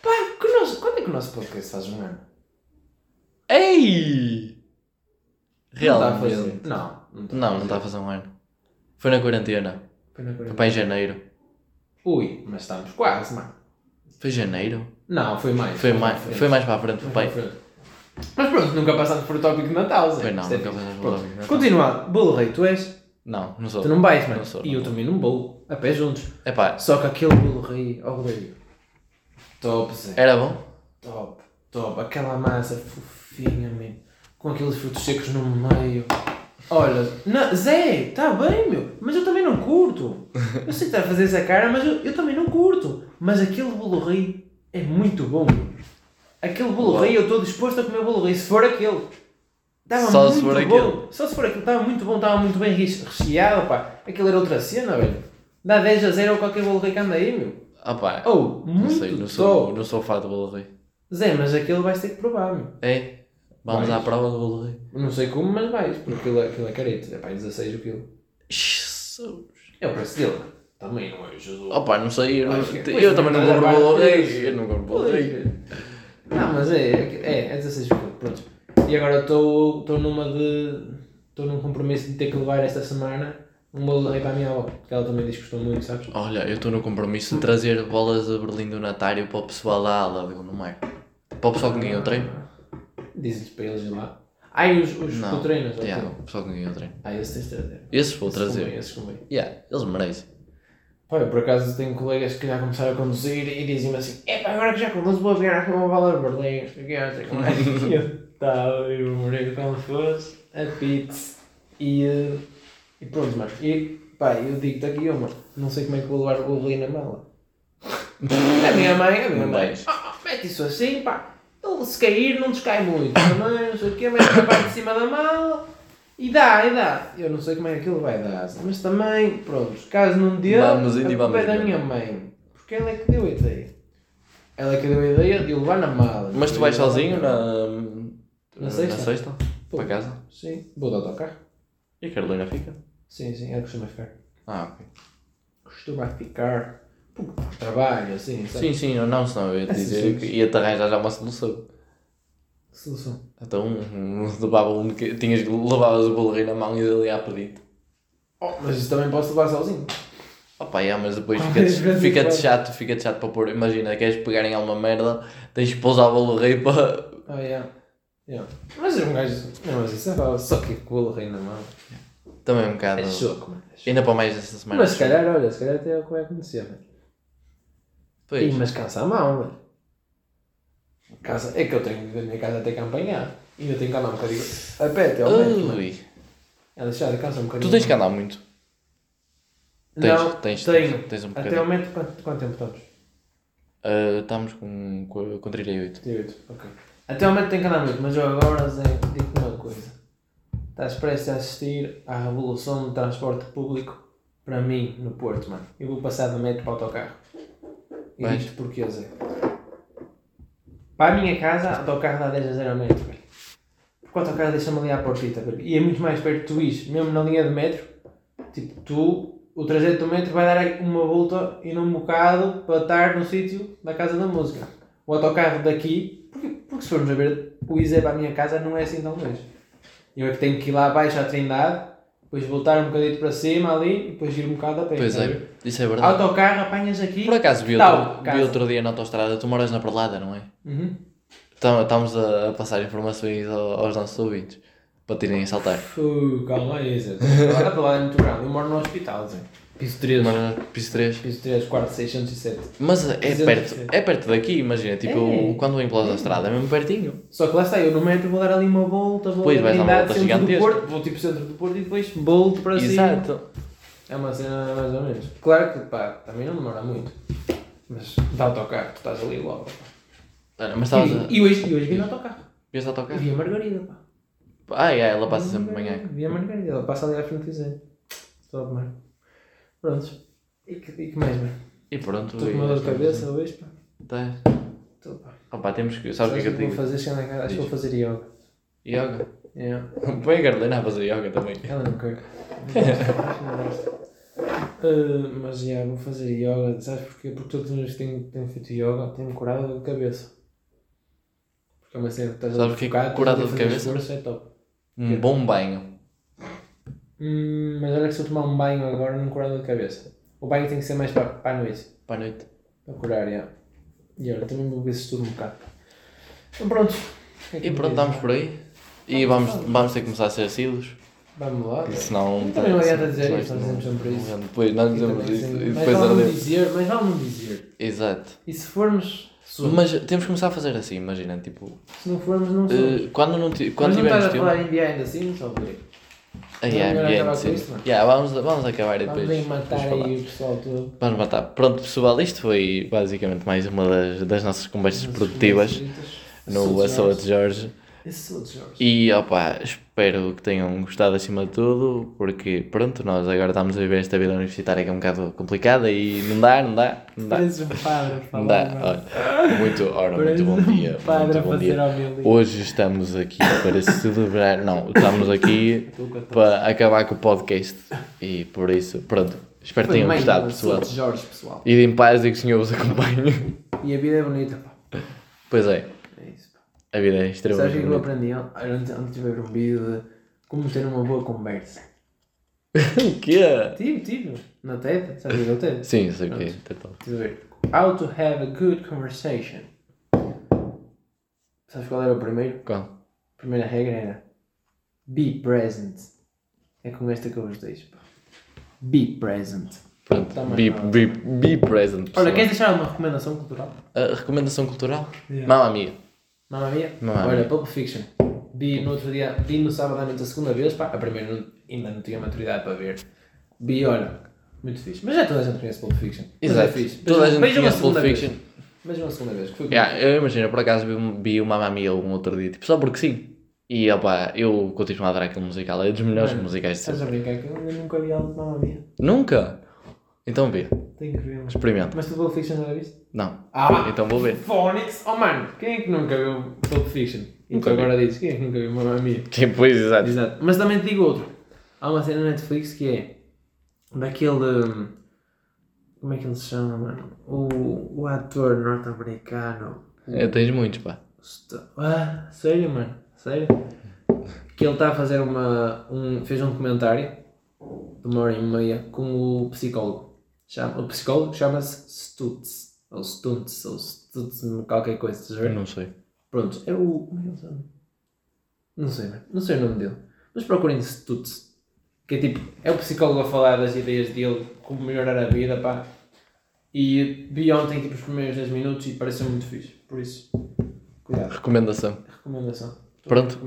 Pá, que nós, quando é que o nosso podcast faz um ano? Ei! A Realmente. Não, não está Não, não está a fazer um ano. Foi na quarentena. Foi na Foi quarentena. para em janeiro. Ui, mas estamos quase, mano. Foi janeiro? Não, foi mais. Foi mais, frente. foi mais para a frente, foi Foi pai. para frente. Mas pronto, nunca passámos por o tópico de Natal, Zé. Foi não, Isto é nunca fixe. passámos por o Pronto. tópico de Natal. Continuando, bolo rei, tu és? Não, não sou. Tu não vais, mano. Não sou, e não eu sou. também não vou. A pé juntos. É pá, Só que aquele bolo rei, ó Rodrigo. Top, Zé. era bom? Top, top. Aquela massa fofinha, mesmo. Com aqueles frutos secos no meio. Olha, na, Zé, está bem, meu. Mas eu também não curto. Eu sei que está a fazer essa cara, mas eu, eu também não curto. Mas aquele bolo rei é muito bom, meu. Aquele bolo Uau. rei, eu estou disposto a comer bolo rei, se for aquele. Estava Só muito se for bom. aquele. Só se for aquele. Estava muito bom, estava muito bem reche- recheado, pá. Aquilo era outra cena, velho. Dá 10 a 0 a qualquer bolo rei que anda aí, meu. Ah pá, Oh, não muito sei, não sou, não sou fã do bolo rei. Zé, mas aquele vais ter que provar, meu. É? Vamos Vais. à prova do bolo rei. Não sei como, mas vais, porque aquilo, é- aquilo é careta. É pá, 16 o quilo. Jesus. É o preço dele. Também não é Jesus. Oh pá, não sei, eu, não- eu pois, também não compro é bolo rei. Eu não compro bolo rei. Não, mas é, é, é 16 o quilo. Pronto. E agora estou numa de. Estou num compromisso de ter que levar esta semana um bolo de rei para a minha avó. Porque ela também diz que gostou muito, sabes? Olha, eu estou no compromisso de trazer bolas de Berlim do Natário para o pessoal da ala de Gondomar. Para o pessoal com quem eu treino. Diz-lhes para eles ir lá. Ai, os, os que tu treinas. Yeah, o pessoal com quem eu treino. Ah, esses tens de trazer. Esses vou Esses trazer. convém, esses convém. Yeah, eles merecem. Pá, eu por acaso tenho colegas que já começaram a conduzir e dizem-me assim: Epá, agora que já conduzo vou virar com uma bala de Berlim, não sei o que, não sei como é. E eu estava eu morei como se fosse a pizza. E, eh, e pronto, mano. E pá, eu digo-te aqui, eu, mano, não sei como é que vou levar o Berlim na mala. A minha mãe, a minha Não mãe. "Ah, ah, mete isso assim, pá. Ele se cair não descai muito, também, não sei o que, mete na parte de cima da mala. E dá, e dá. Eu não sei como é que aquilo vai dar, mas também, pronto, caso não dê, Vamos indo a culpa vamos é da minha mãe. Porque ela é que deu a ideia. Ela é que deu a ideia de o levar na mala. Mas tu vais sozinho na, Na sexta? Pô. Para casa? Sim, vou de autocarro. E a Carolina fica? Sim, sim, ela costuma ficar. Ah, ok. Costuma ficar. Porque trabalho, assim, sabe? Sim, sim, eu não, senão eu ia te É dizer que ia-te arranjar já uma solução. Que solução. Então, levava um, que- tinhas, levavas o bolo rei na mão e ele ia a pedir. Oh, mas isso também posso levar sozinho. Opa, é, mas depois fica-te vezes fica chato, fica chato para pôr. Imagina, queres pegar em alguma merda, tens que pousar o bolo rei para. Ah, yeah. Yeah. Mas um gajo. Não, mas isso é fácil. Só que com o rei na mão. Também um bocado. É choco, mano. É. Ainda para mais esta semana. Mas se calhar, olha, se calhar até é o que vai acontecer, mano. Pois. Ih, mas cansa a mão, mano. Casa, é que eu tenho da minha casa até campanhar. Ainda tenho que andar um bocadinho a pé até ao metro, mano. Ui. É deixar, cansa um bocadinho. Tu tens que andar muito. Tens, Não, tens, tenho. tens, tens um Até bocadinho. ao metro, quanto, quanto tempo estamos? Ah, estamos com, com, com 38. 38, ok. Até ao metro tenho que andar muito, mas eu agora, Zé, digo-te uma coisa. Estás prestes a assistir à revolução do transporte público para mim no Porto, mano. Eu vou passar do metro para o autocarro. E Vais? digo-te porquê, Zé. Para a minha casa, autocarro dá 10 a 0 ao metro, velho. Porque o autocarro deixa-me ali à portita, velho. E é muito mais perto tu ires, mesmo na linha de metro. Tipo, tu, o trajeto do metro vai dar uma volta e num bocado para estar no sítio da casa da música. O autocarro daqui, porque, porque se formos a ver, o Isé para a minha casa não é assim tão longe. Eu é que tenho que ir lá abaixo à Trindade, depois voltar um bocadinho para cima ali e depois ir um bocado a pé. Pois a é, isso é verdade. Autocarro, apanhas aqui. Por acaso vi Tal, outro, vi outro dia na autostrada, tu moras na Perlada, não é? Uhum. Então, estamos a, a passar informações ao- aos nossos ouvintes para tirem a saltar. Fu, calma aí, Zé. Agora para lá é muito grande. Eu moro no hospital, Zé. Piso 3. Mas, piso 3. Piso 3, quarto 607. Mas é perto, é perto daqui, imagina, tipo, É. quando vem pela autostrada, é mesmo pertinho. Só que lá está, eu no metro vou dar ali uma volta, vou Pois, à vais dar uma volta gigantesca. Porto, vou tipo centro do Porto e depois volto para cima. Exato. É uma cena mais ou menos. Claro que pá, também não demora muito. Mas dá autocarro, tu estás ali logo. Olha, mas estavas a. E, e hoje, e hoje vi no autocarro. Vias a tocar? Vi a Margarida, pá. Ah, é, ela passa sempre de manhã. Vi a Margarida, ela passa ali à frente do desenho. Estou a tomar. Prontos. E que, e que mais, mano? E pronto. Estou com uma dor de cabeça hoje, pá. Tá. Estou, pá. Opa, temos que. Sabes o que é que eu vou digo? fazer a casa? Acho que vou fazer yoga. Yoga. Yeah. Põe a Carolina a fazer yoga também. Ela não quer. Não gosta. Uh, mas já, vou fazer yoga. Sabes porquê? Porque todos os dias que tenho, tenho feito yoga tenho-me curado a de cabeça. Porque é uma cena que estás Sabes o que é curado a de fazer cabeça? esforço, é top. Um bom banho. Hum, mas olha que se eu tomar um banho agora não cura a dor de cabeça. O banho tem que ser mais para, para a noite. Para a noite. Para curar, já. E olha, também vou ver se estudo um bocado. Então pronto. É E me pronto, estamos por aí. E vamos, vamos ter que começar a ser assíduos. Vamos lá. Porque senão. Também não adianta dizer senão isso, nós dizemos sempre isso. Depois nós dizemos isso. E Mas depois vale não ardemos. dizer, mas vale não dizer. Exato. E se formos, somos. Mas temos que começar a fazer assim, imagina, tipo. Se não formos, não somos. eh, quando não, quando mas não tivermos estás a falar em behind assim, só. Aí É melhor ambiente. Yeah, vamos, vamos acabar Vamos depois. aí matar depois aí o pessoal todo. Vamos matar. Pronto, pessoal, isto foi basicamente mais uma das, das nossas conversas produtivas no. Esse sou de Jorge. E opa, espero que tenham gostado acima de tudo, porque pronto, nós agora estamos a viver esta vida universitária que é um bocado complicada e não dá, não dá, não dá. Parece um padre a Não dá. Olha, muito, ora, Parece muito bom dia. um padre Muito a bom dia. Hoje estamos aqui para celebrar. Não, estamos aqui para acabar com o podcast. E por isso, pronto. Espero que tenham gostado, pessoal. Jorge, pessoal. E em paz e que o Senhor vos acompanhe. E a vida é bonita, pá. Pois é. A vida é Sabes o extremamente que é eu aprendi? Olha, Antes, antes de ver um vídeo de como ter uma boa conversa. O quê? Tive, tive. Na TED. Sabes o que é o TED? Sim, sei o que é. Tive a ver. How to have a good conversation. Sabes qual era o primeiro? Qual? A primeira regra era Be present. É com esta que eu vos deixo. pá. Be present. Pronto, Tá be, be, be present. Olha, pessoal. queres deixar uma recomendação cultural? A recomendação cultural? Yeah. Mamma mia. Mamma mia? Mamma Olha. Pulp Fiction. Vi no outro dia, vi no sábado à noite a segunda vez, pá, a primeira não- ainda não tinha maturidade para ver. Vi, olha, muito fixe. Mas já toda a gente conhece Pulp Fiction. Mas Exato. É fixe. Toda a gente conhece Pulp vez. Fiction. Vejam a segunda vez, que foi Yeah, eu imagino, por acaso vi, vi o Mamma Mia um outro dia, tipo, só porque sim. E opa, eu continuo a adorar aquele musical, é dos melhores Mano, musicais de Estás a sempre. brincar que eu nunca vi algo de Mamma Mia. Nunca? Então vê, Tenho que ver. mano. experimenta. Mas tu Pulp Fiction já viste? Não, Ah! então vou ver. Phonics! Oh mano, quem é que nunca viu Pulp Fiction? Nunca vi. agora dizes, quem é que nunca viu Mamma Mia? Que pois, exato. Exato. Mas também te digo outro. Há uma cena na Netflix que é daquele. hum, Como é que ele se chama, mano? O, o ator norte-americano. É, tens muitos, pá. Ah, sério, mano? Sério? Que ele está a fazer uma. Um, fez um documentário de uma hora e meia com o psicólogo. Chama, o psicólogo chama-se Stutz. Ou Stuntz, ou Stutz, qualquer coisa, estás a Eu ver? não sei. Pronto, é o. Como é que ele chama? Não sei. Não sei o nome dele. Mas procurem Stutz. Que é tipo, é o psicólogo a falar das ideias dele, como melhorar a vida, pá. E vi ontem tipo os primeiros 10 minutos e pareceu muito fixe. Por isso, cuidado. Recomendação. Recomendação. Estou Pronto.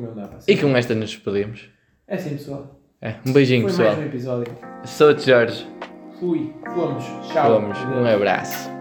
E com esta nos despedimos. É assim, pessoal. É, um beijinho, Foi pessoal. mais um episódio. Sou o Jorge. Fui. Fomos. Tchau. Vamos, um abraço.